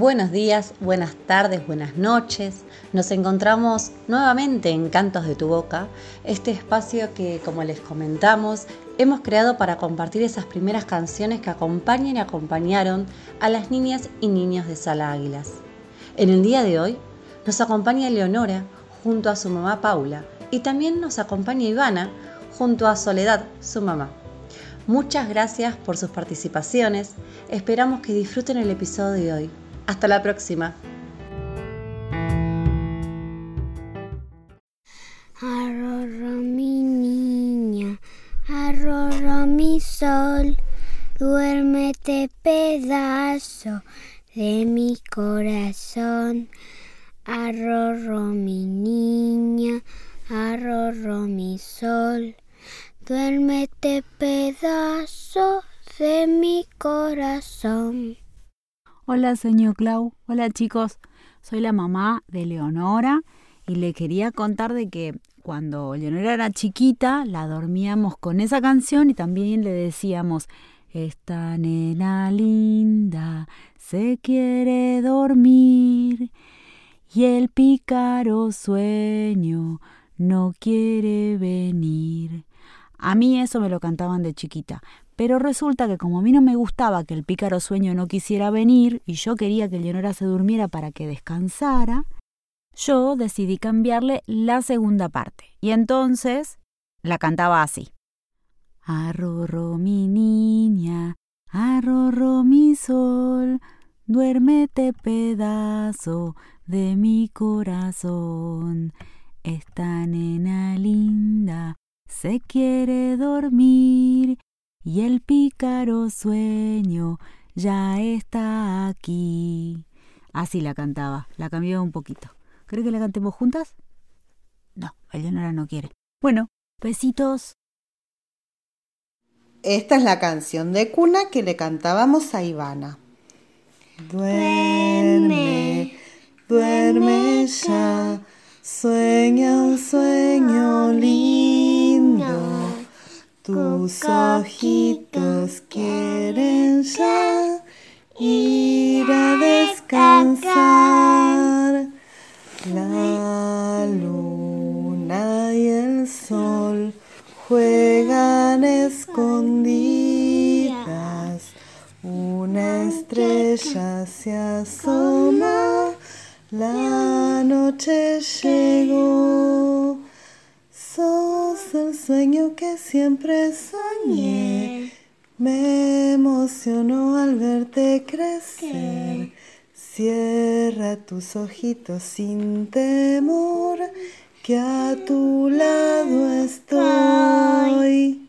Buenos días, buenas tardes, buenas noches. Nos encontramos nuevamente en Cantos de tu Boca, este espacio que, como les comentamos, hemos creado para compartir esas primeras canciones que acompañan y acompañaron a las niñas y niños de Sala Águilas. En el día de hoy nos acompaña Leonora junto a su mamá Paula y también nos acompaña Ivana junto a Soledad, su mamá. Muchas gracias por sus participaciones. Esperamos que disfruten el episodio de hoy. Hasta la próxima. Arrorro mi niña, arrorro mi sol, duérmete pedazo de mi corazón. Arrorro mi niña, arrorro mi sol, duérmete pedazo de mi corazón. Hola, señor Clau. Hola, chicos. Soy la mamá de Leonora y le quería contar de que cuando Leonora era chiquita la dormíamos con esa canción y también le decíamos, esta nena linda se quiere dormir y el pícaro sueño no quiere venir. A mí eso me lo cantaban de chiquita, pero resulta que como a mí no me gustaba que el pícaro sueño no quisiera venir y yo quería que Leonora se durmiera para que descansara, yo decidí cambiarle la segunda parte. Y entonces la cantaba así. Arrorro mi niña, arrorro mi sol, duérmete pedazo de mi corazón. Esta nena se quiere dormir y el pícaro sueño ya está aquí. Así la cantaba, la cambié un poquito. ¿Cree que la cantemos juntas? No, Eleonora no quiere. Bueno, besitos. Esta es la canción de cuna que le cantábamos a Ivana. Duerme, duerme ya, sueña un sueño lindo. Tus ojitos quieren ya ir a descansar. La luna y el sol juegan escondidas. Una estrella se asoma. La noche llegó. Sos el sueño que siempre soñé. Me emocionó al verte crecer. Cierra tus ojitos sin temor, que a tu lado estoy.